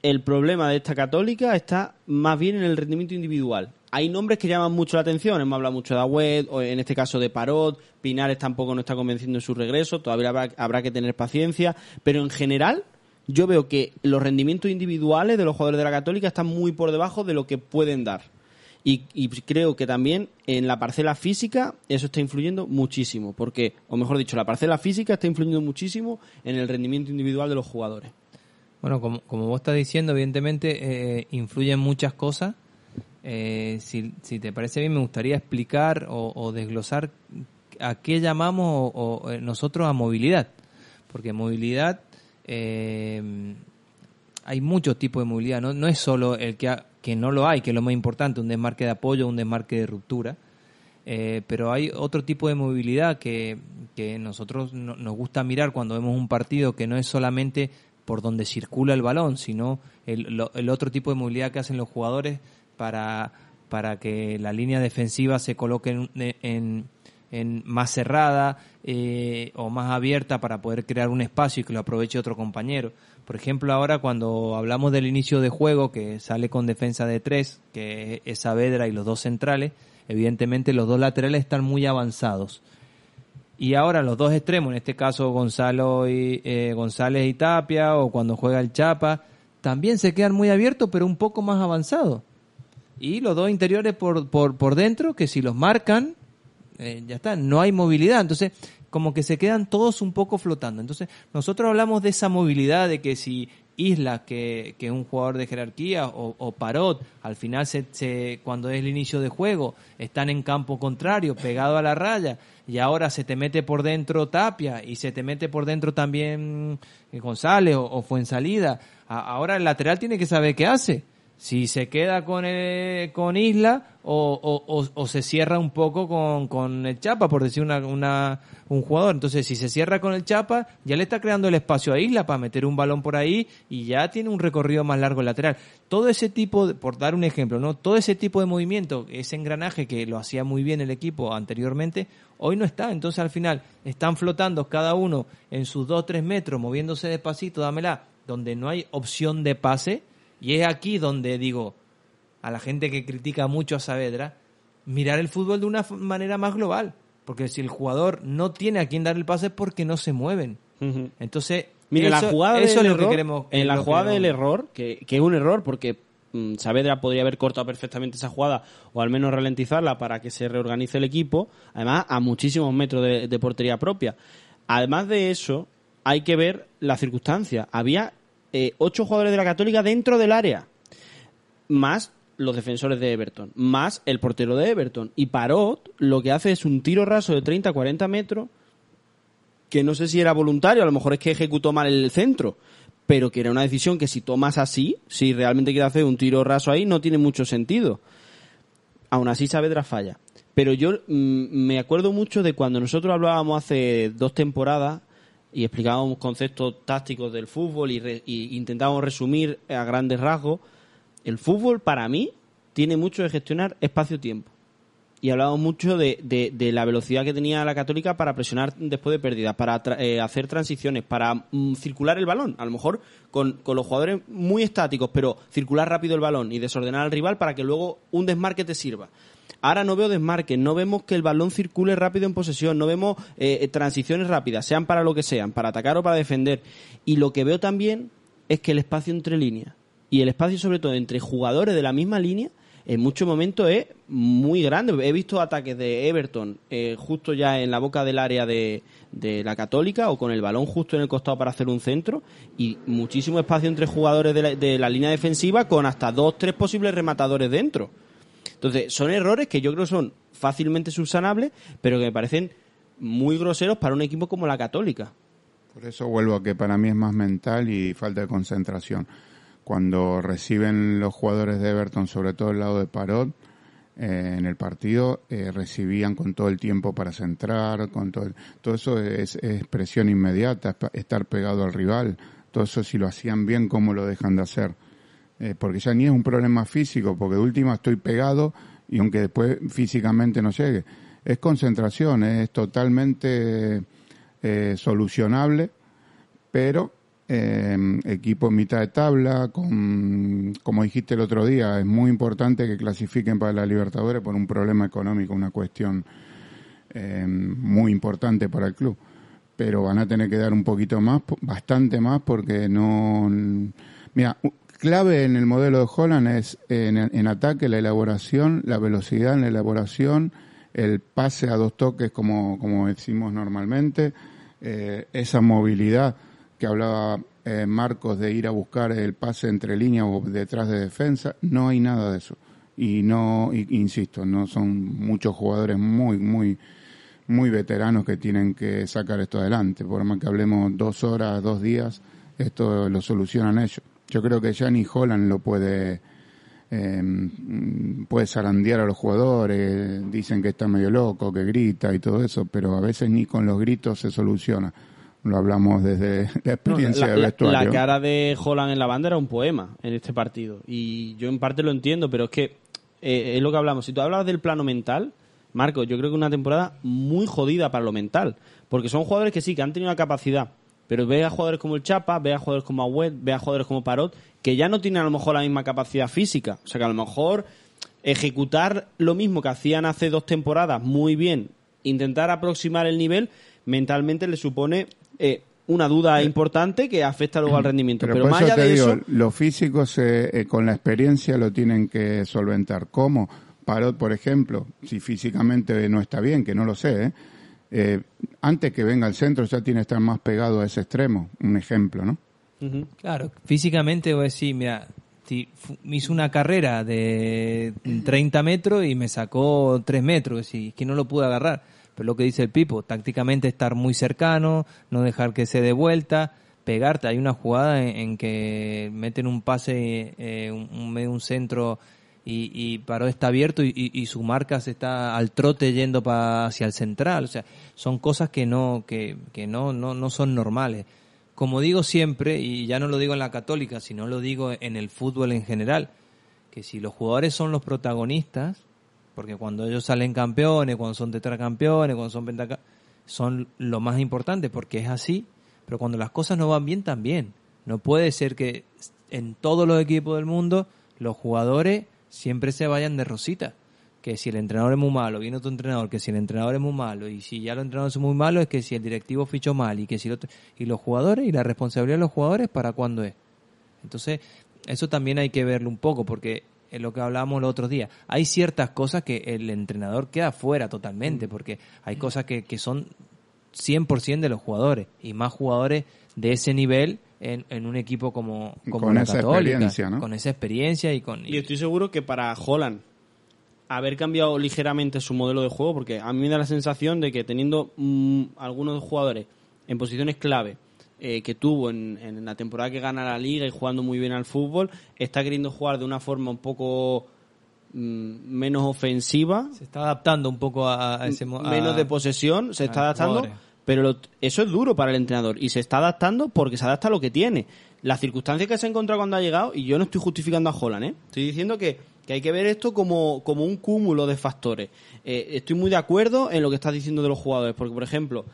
[SPEAKER 3] el problema de esta católica está más bien en el rendimiento individual. Hay nombres que llaman mucho la atención, hemos hablado mucho de Agüed, o en este caso de Parot, Pinares tampoco no está convenciendo en su regreso, todavía habrá, habrá que tener paciencia, pero en general yo veo que los rendimientos individuales de los jugadores de la católica están muy por debajo de lo que pueden dar. Y, y creo que también en la parcela física eso está influyendo muchísimo, porque, o mejor dicho, la parcela física está influyendo muchísimo en el rendimiento individual de los jugadores.
[SPEAKER 5] Bueno, como, como vos estás diciendo, evidentemente eh, influyen muchas cosas. Eh, si, si te parece bien, me gustaría explicar o, o desglosar a qué llamamos o, o, eh, nosotros a movilidad. Porque movilidad, hay muchos tipos de movilidad, no, no es solo el que, ha- que no lo hay, que es lo más importante, un desmarque de apoyo, un desmarque de ruptura. Pero hay otro tipo de movilidad que, que nosotros no- nos gusta mirar cuando vemos un partido que no es solamente por donde circula el balón, sino el, lo- el otro tipo de movilidad que hacen los jugadores para, para que la línea defensiva se coloque en, en- en más cerrada eh, o más abierta para poder crear un espacio y que lo aproveche otro compañero. Por ejemplo, ahora cuando hablamos del inicio de juego, que sale con defensa de tres, que es Saavedra y los dos centrales, evidentemente los dos laterales están muy avanzados. Y ahora los dos extremos, en este caso Gonzalo y, eh, González y Tapia, o cuando juega el Chapa, también se quedan muy abiertos, pero un poco más avanzados. Y los dos interiores por, por, por dentro, que si los marcan, eh, ya está, no hay movilidad. Entonces, como que se quedan todos un poco flotando. Entonces, nosotros hablamos de esa movilidad, de que si Isla, que, que un jugador de jerarquía, o, Parot, al final, se, se- cuando es el inicio de juego, están en campo contrario, pegado a la raya, y ahora se te mete por dentro Tapia, y se te mete por dentro también eh, González o, o Fuensalida. Ahora el lateral tiene que saber qué hace si se queda con eh, con Isla o, o, o- se cierra un poco con, con el Chapa, por decir una, una, un jugador. Entonces, si se cierra con el Chapa, ya le está creando el espacio a Isla para meter un balón por ahí y ya tiene un recorrido más largo el lateral. Todo ese tipo, de- por dar un ejemplo, ¿no? Todo ese tipo de movimiento, ese engranaje que lo hacía muy bien el equipo anteriormente, hoy no está. Entonces, al final, están flotando cada uno en sus 2-3 metros, moviéndose despacito, dámela, donde no hay opción de pase y es aquí donde digo a la gente que critica mucho a Saavedra, mirar el fútbol de una manera más global. Porque si el jugador no tiene a quien dar el pase es porque no se mueven. Entonces,
[SPEAKER 3] Mira,
[SPEAKER 5] eso,
[SPEAKER 3] la jugada
[SPEAKER 5] eso es lo que queremos.
[SPEAKER 3] en la
[SPEAKER 5] que
[SPEAKER 3] jugada del error, que, que es un error porque mm, Saavedra podría haber cortado perfectamente esa jugada o al menos ralentizarla para que se reorganice el equipo, además a muchísimos metros de, de portería propia. Además de eso, hay que ver la circunstancia. Había eh, ocho jugadores de la Católica dentro del área, más los defensores de Everton, más el portero de Everton. Y Parot lo que hace es un tiro raso de 30-40 metros que no sé si era voluntario, a lo mejor es que ejecutó mal el centro, pero que era una decisión que si tomas así, si realmente quieres hacer un tiro raso ahí, no tiene mucho sentido. Aún así Saavedra falla. Pero yo mm, me acuerdo mucho de cuando nosotros hablábamos hace dos temporadas y explicábamos conceptos tácticos del fútbol y, re- y intentábamos resumir a grandes rasgos. El fútbol para mí tiene mucho de gestionar espacio-tiempo y hablábamos mucho de, de- la velocidad que tenía la Católica para presionar después de pérdidas, para eh, hacer transiciones, para mm, circular el balón. A lo mejor con, con los jugadores muy estáticos, pero circular rápido el balón y desordenar al rival para que luego un desmarque te sirva. Ahora no veo desmarques, no vemos que el balón circule rápido en posesión, no vemos eh, transiciones rápidas, sean para lo que sean, para atacar o para defender. Y lo que veo también es que el espacio entre líneas y el espacio sobre todo entre jugadores de la misma línea en muchos momentos es muy grande. He visto ataques de Everton eh, justo ya en la boca del área de, de la Católica o con el balón justo en el costado para hacer un centro y muchísimo espacio entre jugadores de la, de la línea defensiva con hasta dos, tres posibles rematadores dentro. Entonces, son errores que yo creo son fácilmente subsanables, pero que me parecen muy groseros para un equipo como la Católica.
[SPEAKER 6] Por eso vuelvo a que para mí es más mental y falta de concentración. Cuando reciben los jugadores de Everton, sobre todo el lado de Parot, eh, en el partido eh, recibían con todo el tiempo para centrar, con todo, el- todo eso es, es presión inmediata, estar pegado al rival. Todo eso si lo hacían bien, ¿cómo lo dejan de hacer? Eh, porque ya ni es un problema físico, porque de última estoy pegado y aunque después físicamente no llegue, es concentración, es totalmente eh, solucionable, pero eh, equipo en mitad de tabla, con, como dijiste el otro día, es muy importante que clasifiquen para la Libertadores por un problema económico, una cuestión eh, muy importante para el club. Pero van a tener que dar un poquito más, bastante más, porque no. Mira, clave en el modelo de Holland es en, en ataque la elaboración, la velocidad en la elaboración, el pase a dos toques como, como decimos normalmente, eh, esa movilidad que hablaba eh, Marcos de ir a buscar el pase entre líneas o detrás de defensa, no hay nada de eso. Y no, y- insisto, no son muchos jugadores muy, muy, muy veteranos que tienen que sacar esto adelante. Por más que hablemos dos horas, dos días, esto lo solucionan ellos. Yo creo que ya ni Holland lo puede, eh, mm, puede zarandear a los jugadores, dicen que está medio loco, que grita y todo eso, pero a veces ni con los gritos se soluciona. Lo hablamos desde la
[SPEAKER 3] No,
[SPEAKER 6] experiencia
[SPEAKER 3] la,
[SPEAKER 6] de
[SPEAKER 3] la-
[SPEAKER 6] vestuario.
[SPEAKER 3] la cara de Holland en la banda era un poema en este partido. Y yo en parte lo entiendo, pero es que eh, es lo que hablamos. Si tú hablas del plano mental, Marco, yo creo que una temporada muy jodida para lo mental. Porque son jugadores que sí, que han tenido una capacidad. Pero ve a jugadores como el Chapa, ve a jugadores como Agüet, ve a jugadores como Parot, que ya no tienen a lo mejor la misma capacidad física. O sea que a lo mejor ejecutar lo mismo que hacían hace dos temporadas muy bien, intentar aproximar el nivel, mentalmente le supone eh, una duda importante que afecta luego al rendimiento.
[SPEAKER 6] Pero,
[SPEAKER 3] Pero,
[SPEAKER 6] por
[SPEAKER 3] más
[SPEAKER 6] eso
[SPEAKER 3] allá
[SPEAKER 6] te
[SPEAKER 3] de
[SPEAKER 6] digo,
[SPEAKER 3] eso,
[SPEAKER 6] los físicos eh, eh, con la experiencia lo tienen que solventar. ¿Cómo? Parot, por ejemplo, si físicamente no está bien, que no lo sé, ¿eh? Eh, antes que venga al centro ya tiene que estar más pegado a ese extremo. Un ejemplo, ¿no?
[SPEAKER 5] Claro, físicamente voy a decir, mira, me hizo una carrera de 30 metros y me sacó 3 metros, decir, es que no lo pude agarrar. Pero lo que dice el Pipo, tácticamente estar muy cercano, no dejar que se dé vuelta, pegarte. Hay una jugada en, que meten un pase, eh, un, un centro y, y Paró está abierto y, y- y su marca se está al trote yendo pa- hacia el central. O sea, son cosas que no, que, que no, no, no son normales. Como digo siempre, y ya no lo digo en la católica, sino lo digo en el fútbol en general, que si los jugadores son los protagonistas, porque cuando ellos salen campeones, cuando son tetracampeones, cuando son pentacampeones, son lo más importante, porque es así, pero cuando las cosas no van bien, también. No puede ser que en todos los equipos del mundo los jugadores siempre se vayan de rosita. Que si el entrenador es muy malo, viene otro entrenador, que si el entrenador es muy malo, y si ya los entrenadores son muy malos, es que si el directivo fichó mal, y que si el otro- y los jugadores, y la responsabilidad de los jugadores, ¿para cuándo es? Entonces, eso también hay que verlo un poco, porque es lo que hablábamos los otros días. Hay ciertas cosas que el entrenador queda fuera totalmente, porque hay cosas que, que son 100% de los jugadores, y más jugadores de ese nivel en, en un equipo como, como
[SPEAKER 6] Con
[SPEAKER 5] la
[SPEAKER 6] esa
[SPEAKER 5] Católica,
[SPEAKER 6] experiencia, ¿no?
[SPEAKER 5] Con esa experiencia y con...
[SPEAKER 3] Y estoy seguro que para Holland haber cambiado ligeramente su modelo de juego, porque a mí me da la sensación de que teniendo mm, algunos jugadores en posiciones clave eh, que tuvo en, en la temporada que gana la liga y jugando muy bien al fútbol, está queriendo jugar de una forma un poco mm, menos ofensiva,
[SPEAKER 5] Se está adaptando un poco a, a ese... a-
[SPEAKER 3] menos de posesión, se está adaptando,
[SPEAKER 5] jugadores.
[SPEAKER 3] Pero lo- eso es duro para el entrenador y se está adaptando porque se adapta a lo que tiene. Las circunstancias que se ha encontrado cuando ha llegado, y yo no estoy justificando a Holland, ¿eh? estoy diciendo que, que hay que ver esto como, como un cúmulo de factores. Eh, estoy muy de acuerdo en lo que estás diciendo de los jugadores, porque, por ejemplo,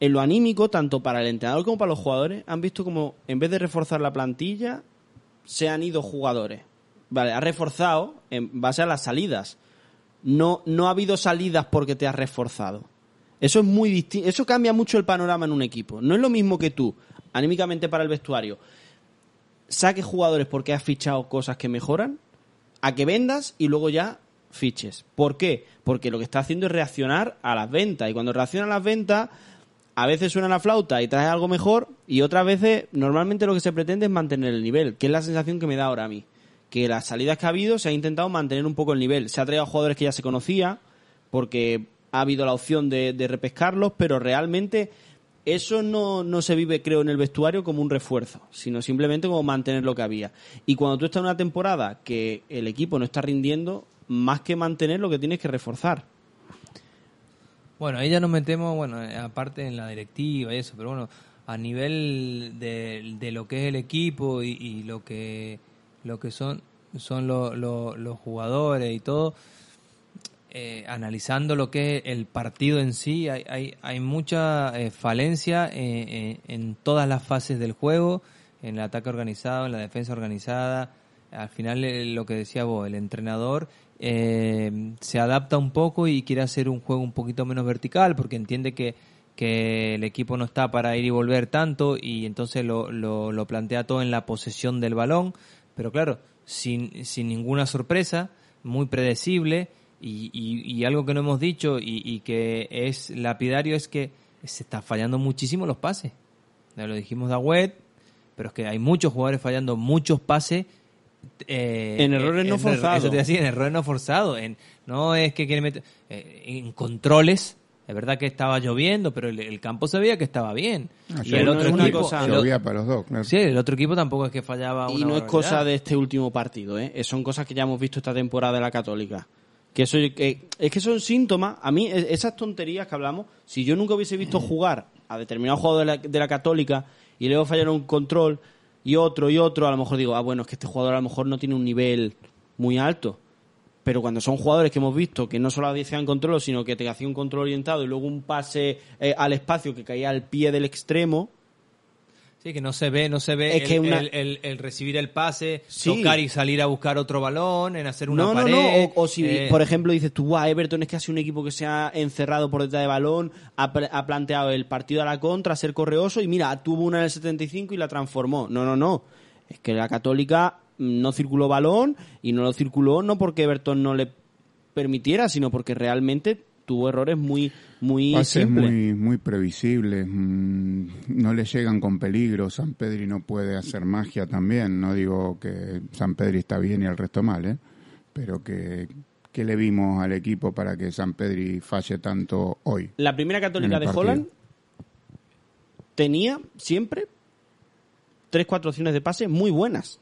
[SPEAKER 3] en lo anímico, tanto para el entrenador como para los jugadores, han visto como en vez de reforzar la plantilla, se han ido jugadores. Vale, ha reforzado en base a las salidas. No, no ha habido salidas porque te has reforzado. Eso es muy distinto. Eso cambia mucho el panorama en un equipo. No es lo mismo que tú, anímicamente para el vestuario, saques jugadores porque has fichado cosas que mejoran, a que vendas y luego ya fiches. ¿Por qué? Porque lo que está haciendo es reaccionar a las ventas. Y cuando reacciona a las ventas, a veces suena la flauta y trae algo mejor, y otras veces, normalmente lo que se pretende es mantener el nivel, que es la sensación que me da ahora a mí. Que las salidas que ha habido se ha intentado mantener un poco el nivel. Se ha traído a jugadores que ya se conocía, porque ha habido la opción de, de repescarlos, pero realmente eso no, se vive, creo, en el vestuario como un refuerzo, sino simplemente como mantener lo que había. Y cuando tú estás en una temporada que el equipo no está rindiendo, más que mantener, lo que tienes que reforzar.
[SPEAKER 5] Bueno, ahí ya nos metemos, bueno, aparte en la directiva y eso, pero bueno, a nivel de, lo que es el equipo y, lo que son son lo- lo- los jugadores y todo, eh, analizando lo que es el partido en sí, hay, hay, hay mucha eh, falencia eh, eh, en todas las fases del juego, en el ataque organizado, en la defensa organizada. Al final, lo que decía vos, el entrenador se adapta un poco y quiere hacer un juego un poquito menos vertical porque entiende que, que el equipo no está para ir y volver tanto y entonces lo, lo, lo plantea todo en la posesión del balón pero claro, sin, sin ninguna sorpresa, muy predecible y, y- y algo que no hemos dicho y, y que es lapidario es que se está fallando muchísimo los pases. Ya lo dijimos de Agüed, pero es que hay muchos jugadores fallando muchos pases. eh,
[SPEAKER 3] En errores no forzados.
[SPEAKER 5] Eso te decía, en errores no forzados. En, no es que quiere meter. eh, en controles. Es verdad que estaba lloviendo, pero el, el campo se veía que estaba bien.
[SPEAKER 6] Ah,
[SPEAKER 5] y el
[SPEAKER 3] no
[SPEAKER 5] otro
[SPEAKER 3] es
[SPEAKER 5] equipo.
[SPEAKER 3] cosa-
[SPEAKER 6] Llovía para los dos, claro.
[SPEAKER 5] sí, el otro equipo tampoco es que fallaba
[SPEAKER 3] Y
[SPEAKER 5] una
[SPEAKER 3] no es cosa de este último partido, ¿eh? Son cosas que ya hemos visto esta temporada de la Católica. Que eso, que- es que son síntomas. A mí, e- esas tonterías que hablamos, si yo nunca hubiese visto jugar a determinado jugador de la, de la Católica y luego fallar un control y otro y otro, a lo mejor digo, ah, bueno, es que este jugador a lo mejor no tiene un nivel muy alto. Pero cuando son jugadores que hemos visto que no solo hacían control, sino que te hacían un control orientado y luego un pase eh, al espacio que caía al pie del extremo,
[SPEAKER 5] Sí, que no se ve, no se ve
[SPEAKER 3] Es
[SPEAKER 5] el,
[SPEAKER 3] que una-
[SPEAKER 5] el- el- el recibir el pase,
[SPEAKER 3] Sí.
[SPEAKER 5] tocar y salir a buscar otro balón, en hacer una
[SPEAKER 3] no,
[SPEAKER 5] pared.
[SPEAKER 3] No, no, o, o si,
[SPEAKER 5] eh,
[SPEAKER 3] por ejemplo, dices tú, "Buah, Everton es que ha sido un equipo que se ha encerrado por detrás de balón, ha, ha planteado el partido a la contra, ser correoso, y mira, tuvo una en el 75 y la transformó. No, no, no. Es que la Católica mm, no circuló balón, y no lo circuló no porque Everton no le permitiera, sino porque realmente tuvo errores muy, muy
[SPEAKER 6] Pases muy, muy previsibles, no le llegan con peligro, San Pedri no puede hacer magia también, no digo que San Pedri está bien y el resto mal, ¿eh? pero que, que le vimos al equipo para que San Pedri falle tanto hoy.
[SPEAKER 3] La primera católica de
[SPEAKER 6] partido.
[SPEAKER 3] Holland tenía siempre tres, cuatro opciones de pase muy buenas.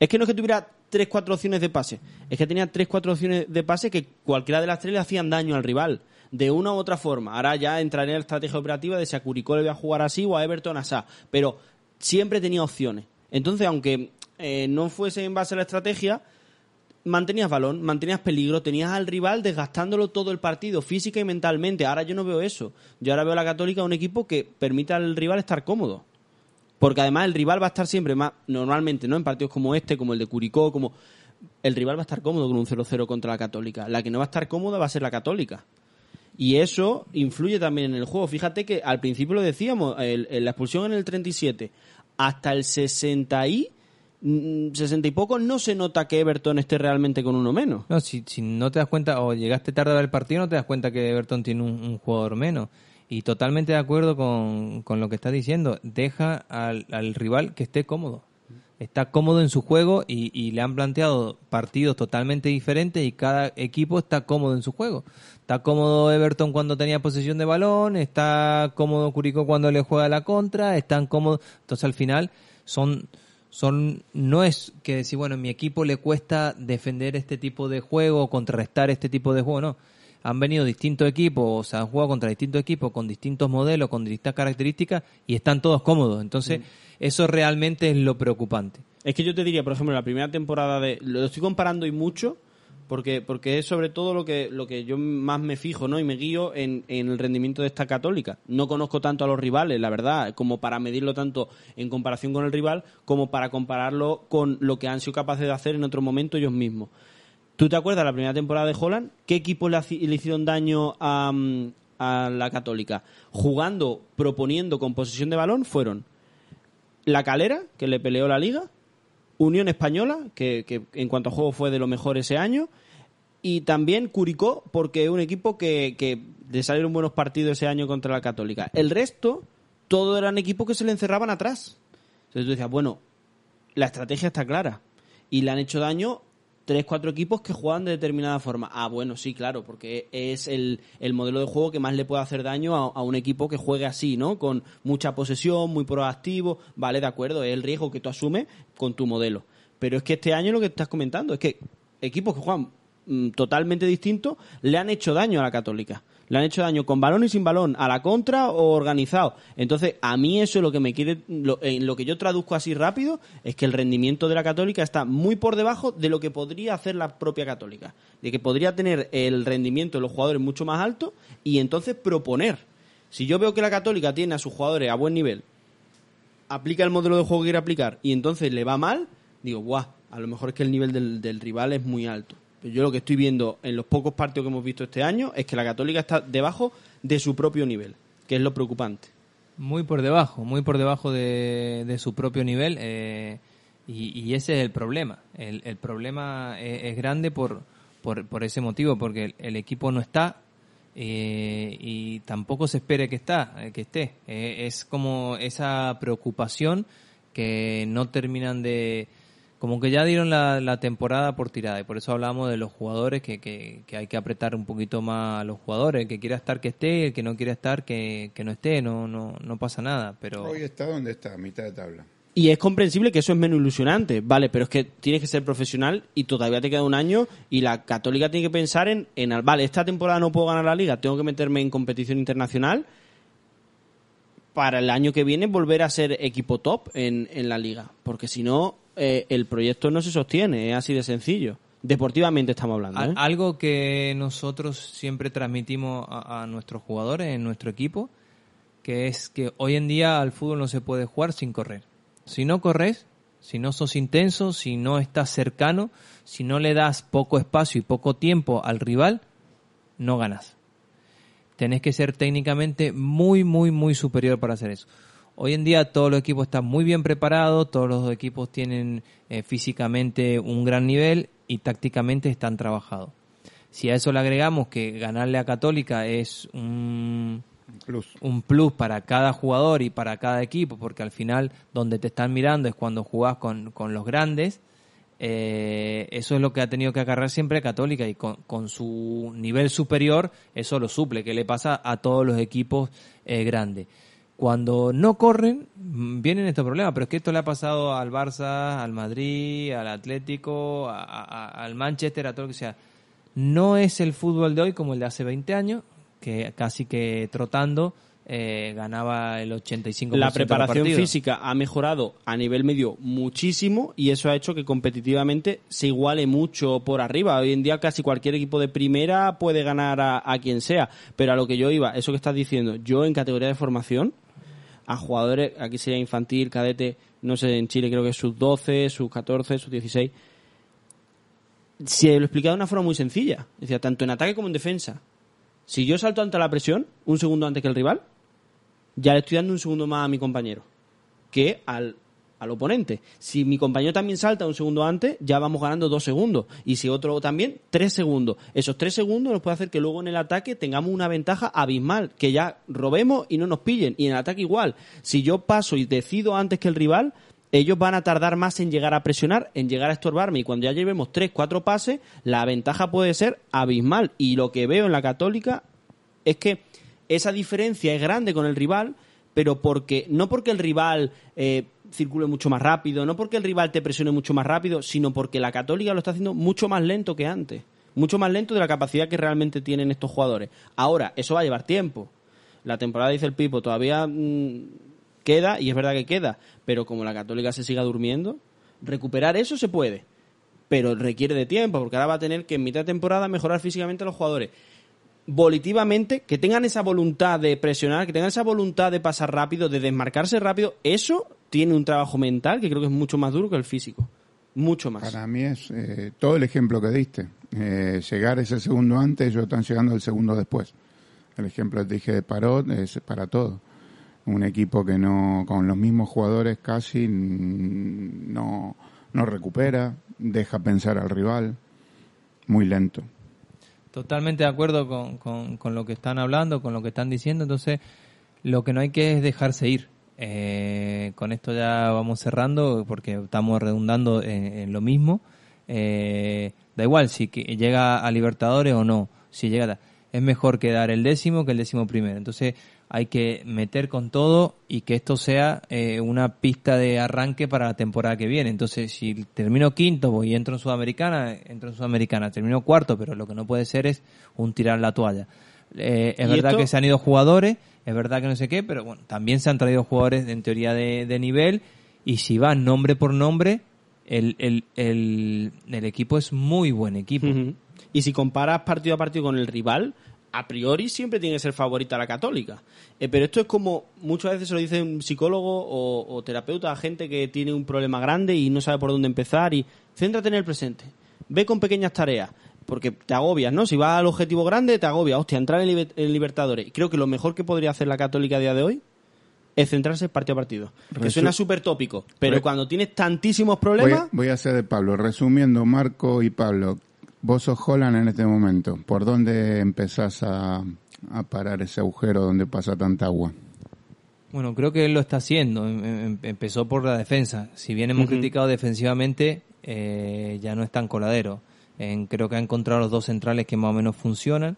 [SPEAKER 3] Es que no es que tuviera tres, cuatro opciones de pase, es que tenía tres, cuatro opciones de pase que cualquiera de las tres le hacían daño al rival, de una u otra forma. Ahora ya entraré en la estrategia operativa de si a Curicó le voy a jugar así o a Everton así, pero siempre tenía opciones. Entonces, aunque eh, no fuese en base a la estrategia, mantenías balón, mantenías peligro, tenías al rival desgastándolo todo el partido, física y mentalmente. Ahora yo no veo eso. Yo ahora veo a la Católica un equipo que permita al rival estar cómodo. Porque además el rival va a estar siempre más, normalmente, ¿no? En partidos como este, como el de Curicó, como. El rival va a estar cómodo con un 0-0 contra la Católica. La que no va a estar cómoda va a ser la Católica. Y eso influye también en el juego. Fíjate que al principio lo decíamos, el- la expulsión en el 37, hasta el 60 y, mm, 60 y poco, no se nota que Everton esté realmente con uno menos.
[SPEAKER 5] No, si, si no te das cuenta o llegaste tarde a ver el partido, no te das cuenta que Everton tiene un, un jugador menos. Y totalmente de acuerdo con, con lo que estás diciendo. Deja al, al rival que esté cómodo. Está cómodo en su juego y, y le han planteado partidos totalmente diferentes y cada equipo está cómodo en su juego. Está cómodo Everton cuando tenía posesión de balón, está cómodo Curicó cuando le juega la contra, están cómodos. Entonces al final son son no es que decir bueno en mi equipo le cuesta defender este tipo de juego o contrarrestar este tipo de juego no han venido distintos equipos o se han jugado contra distintos equipos con distintos modelos con distintas características y están todos cómodos entonces eso realmente es lo preocupante
[SPEAKER 3] Es que yo te diría, por ejemplo, la primera temporada de. Lo estoy comparando y mucho, porque, porque es sobre todo lo que, lo que yo más me fijo, ¿no? Y me guío en, en el rendimiento de esta católica. No conozco tanto a los rivales, la verdad, como para medirlo tanto en comparación con el rival, como para compararlo con lo que han sido capaces de hacer en otro momento ellos mismos. ¿Tú te acuerdas la primera temporada de Holland? ¿Qué equipos le, le hicieron daño a, a la Católica? Jugando, proponiendo con posesión de balón, fueron la Calera, que le peleó la liga, Unión Española, que, que en cuanto a juego fue de lo mejor ese año, y también Curicó, porque es un equipo que, que le salieron buenos partidos ese año contra la Católica. El resto, todos eran equipos que se le encerraban atrás. Entonces tú decías, bueno, la estrategia está clara. Y le han hecho daño tres, cuatro equipos que juegan de determinada forma. Ah, bueno, sí, claro, porque es el, el modelo de juego que más le puede hacer daño a, a un equipo que juegue así, ¿no? Con mucha posesión, muy proactivo. Vale, de acuerdo, es el riesgo que tú asumes con tu modelo. Pero es que este año lo que estás comentando es que equipos que juegan mm, totalmente distintos le han hecho daño a la Católica. Le han hecho daño con balón y sin balón, a la contra o organizado. Entonces, a mí eso es lo que me quiere, lo, en lo que yo traduzco así rápido, es que el rendimiento de la Católica está muy por debajo de lo que podría hacer la propia Católica. De que podría tener el rendimiento de los jugadores mucho más alto y entonces proponer. Si yo veo que la Católica tiene a sus jugadores a buen nivel, aplica el modelo de juego que quiere aplicar y entonces le va mal, digo, guau, a lo mejor es que el nivel del, del rival es muy alto. Yo lo que estoy viendo en los pocos partidos que hemos visto este año es que la Católica está debajo de su propio nivel, que es lo preocupante.
[SPEAKER 5] Muy por debajo, muy por debajo de, de su propio nivel. eh, Y, ese es el problema. El, el problema es, grande por, por, por ese motivo, porque el, equipo no está eh, y tampoco se espere que está, eh, que esté. Es como esa preocupación que no terminan de como que ya dieron la, la temporada por tirada y por eso hablamos de los jugadores que, que, que hay que apretar un poquito más a los jugadores el que quiera estar que esté el que no quiera estar que, que no esté no no no pasa nada pero
[SPEAKER 6] Hoy está donde está, a mitad de tabla.
[SPEAKER 3] Y es comprensible que eso es menos ilusionante, vale, pero es que tienes que ser profesional y todavía te queda un año y la Católica tiene que pensar en, en vale, esta temporada no puedo ganar la liga, tengo que meterme en competición internacional para el año que viene volver a ser equipo top en, en la liga, porque si no, eh, el proyecto no se sostiene, es así de sencillo. Deportivamente estamos hablando. ¿eh?
[SPEAKER 5] Algo que nosotros siempre transmitimos a, a nuestros jugadores en nuestro equipo, que es que hoy en día al fútbol no se puede jugar sin correr. Si no corres, si no sos intenso, si no estás cercano, si no le das poco espacio y poco tiempo al rival, no ganas. Tenés que ser técnicamente muy, muy, muy superior para hacer eso. Hoy en día todos los equipos están muy bien preparados, todos los equipos tienen eh, físicamente un gran nivel y tácticamente están trabajados. Si a eso le agregamos que ganarle a Católica es un,
[SPEAKER 6] Plus.
[SPEAKER 5] un plus para cada jugador y para cada equipo, porque al final donde te están mirando es cuando jugás con, con los grandes. eh, eso es lo que ha tenido que agarrar siempre Católica y con, con su nivel superior eso lo suple, que le pasa a todos los equipos eh, grandes. Cuando no corren, mm, vienen estos problemas, pero es que esto le ha pasado al Barça, al Madrid, al Atlético, a- a- al Manchester, a todo lo que sea. No es el fútbol de hoy como el de hace 20 años, que casi que trotando eh, ganaba el 85% de
[SPEAKER 3] La preparación física ha mejorado a nivel medio muchísimo y eso ha hecho que competitivamente se iguale mucho por arriba. Hoy en día casi cualquier equipo de primera puede ganar a, a quien sea. Pero a lo que yo iba, eso que estás diciendo, yo en categoría de formación, a jugadores, aquí sería infantil, cadete, no sé, en Chile creo que es sus 12, sus 14, sus 16. Se lo explica de una forma muy sencilla. Decía, tanto en ataque como en defensa. Si yo salto ante la presión, un segundo antes que el rival, ya le estoy dando un segundo más a mi compañero que al, al oponente. Si mi compañero también salta un segundo antes, ya vamos ganando dos segundos. Y si otro también, tres segundos. Esos tres segundos nos puede hacer que luego en el ataque tengamos una ventaja abismal, que ya robemos y no nos pillen. Y en el ataque igual. Si yo paso y decido antes que el rival, ellos van a tardar más en llegar a presionar, en llegar a estorbarme. Y cuando ya llevemos tres, cuatro pases, la ventaja puede ser abismal. Y lo que veo en la católica es que esa diferencia es grande con el rival, pero porque no porque el rival eh, circule mucho más rápido, no porque el rival te presione mucho más rápido, sino porque la Católica lo está haciendo mucho más lento que antes, mucho más lento de la capacidad que realmente tienen estos jugadores. Ahora, eso va a llevar tiempo. La temporada, dice el Pipo, todavía mm, queda, y es verdad que queda, pero como la Católica se siga durmiendo, recuperar eso se puede pero requiere de tiempo, porque ahora va a tener que en mitad de temporada mejorar físicamente a los jugadores. Volitivamente, que tengan esa voluntad de presionar, que tengan esa voluntad de pasar rápido, de desmarcarse rápido, eso tiene un trabajo mental que creo que es mucho más duro que el físico. Mucho más.
[SPEAKER 6] Para mí es eh, todo el ejemplo que diste. Eh, llegar ese segundo antes, ellos están llegando el segundo después. El ejemplo que te dije de Parot es para todo. Un equipo que no, con los mismos jugadores casi no, no recupera, deja pensar al rival, muy lento.
[SPEAKER 5] Totalmente de acuerdo con, con- con lo que están hablando, con lo que están diciendo. Entonces, lo que no hay que es dejarse ir. Eh, con esto ya vamos cerrando porque estamos redundando en, en lo mismo. Eh, da igual si que llega a Libertadores o no. Si llega, es mejor quedar el décimo que el décimo primero. Entonces, hay que meter con todo y que esto sea eh, una pista de arranque para la temporada que viene. Entonces, si termino quinto voy y entro en Sudamericana, entro en Sudamericana, termino cuarto, pero lo que no puede ser es un tirar la toalla. Eh, es verdad
[SPEAKER 3] esto-
[SPEAKER 5] que se han ido jugadores, es verdad que no sé qué, pero bueno, también se han traído jugadores en teoría de, de nivel y si van nombre por nombre, el, el, el, el equipo es muy buen equipo.
[SPEAKER 3] Y si comparas partido a partido con el rival, a priori siempre tiene que ser favorita la católica. Eh, pero esto es como muchas veces se lo dice un psicólogo o, o terapeuta a gente que tiene un problema grande y no sabe por dónde empezar y céntrate en el presente. Ve con pequeñas tareas. Porque te agobias, ¿no? Si vas al objetivo grande, te agobias. Hostia, entrar en, Liber- en Libertadores. Y creo que lo mejor que podría hacer la Católica a día de hoy es centrarse partido a partido. Que
[SPEAKER 6] Resu-
[SPEAKER 3] suena súper tópico, pero
[SPEAKER 6] Re-
[SPEAKER 3] cuando tienes tantísimos problemas,
[SPEAKER 6] voy a hacer de Pablo. Resumiendo, Marco y Pablo, vos sos Holland en este momento. ¿Por dónde empezás a, a parar ese agujero donde pasa tanta agua?
[SPEAKER 5] Bueno, creo que él lo está haciendo. Em- em- Empezó por la defensa. Si bien hemos criticado defensivamente, eh, ya no es tan coladero. Creo que ha encontrado los dos centrales que más o menos funcionan.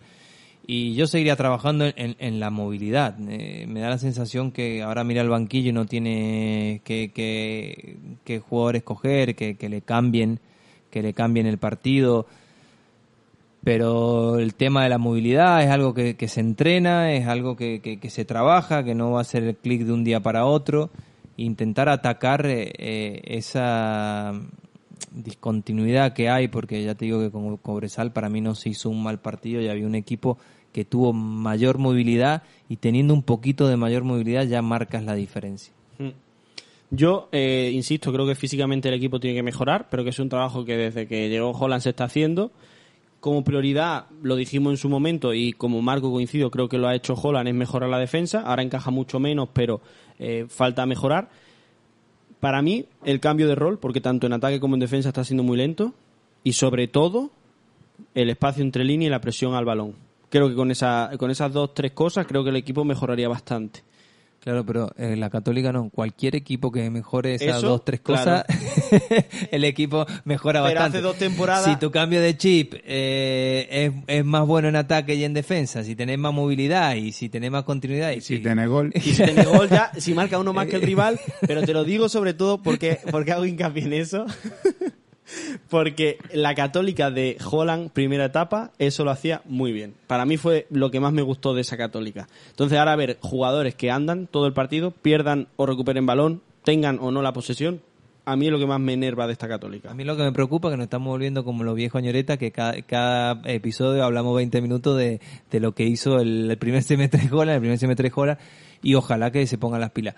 [SPEAKER 5] Y yo seguiría trabajando en, la movilidad. Eh, me da la sensación que ahora mira el banquillo y no tiene que, que, que jugador escoger, que, que le cambien, que le cambien el partido pero el tema de la movilidad es algo que, se entrena, es algo que se trabaja, que no va a ser el clic de un día para otro. Intentar atacar eh, eh, esa discontinuidad que hay, porque ya te digo que con Cobresal para mí no se hizo un mal partido, ya había un equipo que tuvo mayor movilidad y teniendo un poquito de mayor movilidad ya marcas la diferencia.
[SPEAKER 3] Yo, eh, insisto, creo que físicamente el equipo tiene que mejorar, pero que es un trabajo que desde que llegó Holland se está haciendo. Como prioridad, lo dijimos en su momento y como Marco coincido, creo que lo ha hecho Holland, es mejorar la defensa. Ahora encaja mucho menos, pero eh, falta mejorar. Para mí, el cambio de rol, porque tanto en ataque como en defensa está siendo muy lento. Y sobre todo, el espacio entre línea y la presión al balón. Creo que con, esa, con esas dos, tres cosas, creo que el equipo mejoraría bastante.
[SPEAKER 5] Claro, pero eh, la Católica no. Cualquier equipo que mejore esas
[SPEAKER 3] Eso,
[SPEAKER 5] dos, tres
[SPEAKER 3] claro.
[SPEAKER 5] cosas, el equipo mejora
[SPEAKER 3] Pero
[SPEAKER 5] bastante.
[SPEAKER 3] hace dos temporadas-
[SPEAKER 5] Si tu cambio de chip eh, es, es más bueno en ataque y en defensa, si tenés más movilidad y si tenés más continuidad. Y
[SPEAKER 6] Si tenés gol,
[SPEAKER 3] Y si tiene gol ya, si marca uno más que el rival, pero te lo digo sobre todo porque, porque hago hincapié en eso. Porque la católica de Holland, primera etapa, eso lo hacía muy bien. Para mí fue lo que más me gustó de esa católica. Entonces ahora ver jugadores que andan todo el partido, pierdan o recuperen balón, tengan o no la posesión, a mí es lo que más me enerva de esta católica.
[SPEAKER 5] A mí lo que me preocupa es que nos estamos volviendo como los viejos ñoreta, que cada, episodio hablamos 20 minutos de, de lo que hizo el, primer semestre de Holland, el primer semestre de Holland, y ojalá que se pongan las pilas.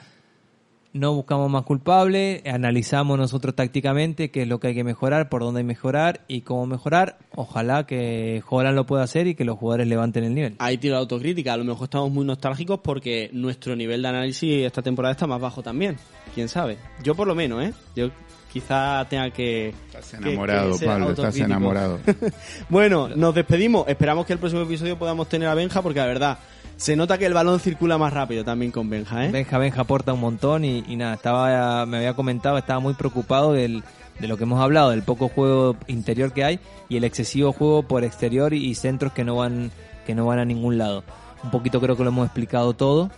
[SPEAKER 5] No buscamos más culpables, analizamos nosotros tácticamente qué es lo que hay que mejorar, por dónde hay mejorar y cómo mejorar. Ojalá que Holland lo pueda hacer y que los jugadores levanten el nivel.
[SPEAKER 3] Ahí tiro la autocrítica. A lo mejor estamos muy nostálgicos porque nuestro nivel de análisis esta temporada está más bajo también. Quién sabe. Yo por lo menos, ¿eh? Yo quizá tenga que...
[SPEAKER 6] estás enamorado,
[SPEAKER 3] que
[SPEAKER 6] Pablo, estás enamorado.
[SPEAKER 3] bueno, nos despedimos. Esperamos que el próximo episodio podamos tener a Benja porque la verdad se nota que el balón circula más rápido también con Benja, ¿eh?
[SPEAKER 5] Benja Benja aporta un montón y, y nada, estaba me había comentado, estaba muy preocupado del, de lo que hemos hablado, del poco juego interior que hay y el excesivo juego por exterior y, y centros que no van que no van a ningún lado. Un poquito creo que lo hemos explicado todo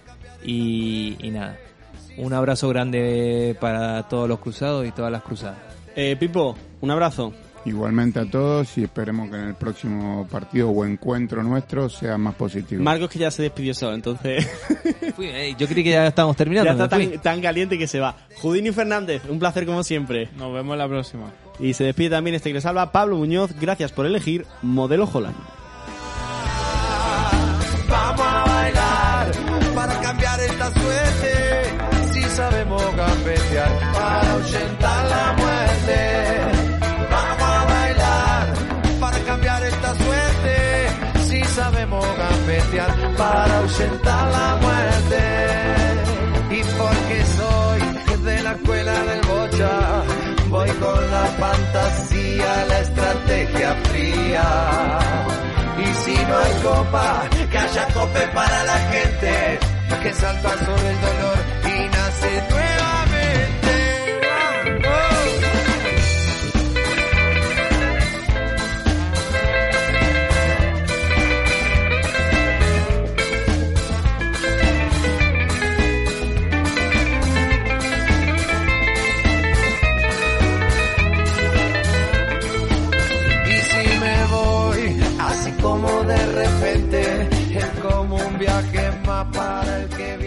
[SPEAKER 5] y, y nada. Un abrazo grande para todos los cruzados y todas las cruzadas.
[SPEAKER 3] Eh, Pipo, un abrazo.
[SPEAKER 6] Igualmente a todos y esperemos que en el próximo partido o encuentro nuestro sea más positivo.
[SPEAKER 3] Marcos que ya se despidió solo, entonces
[SPEAKER 5] Fui, eh, yo creí que ya estábamos terminando.
[SPEAKER 3] ya está tan, tan caliente que se va. Judini Fernández, un placer como siempre.
[SPEAKER 4] Nos vemos la próxima.
[SPEAKER 3] Y se despide también este que le salva Pablo Muñoz. Gracias por elegir Modelo Holland.
[SPEAKER 7] Vamos a bailar para cambiar esta suerte. Si sabemos gambetear para ahuyentar para ahuyentar la muerte. Y porque soy de la escuela del bocha, voy con la fantasía, la estrategia fría. Y si no hay copa, que haya tope para la gente que salta sobre el dolor y nace nuevamente.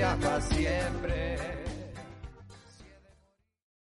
[SPEAKER 7] Repente, es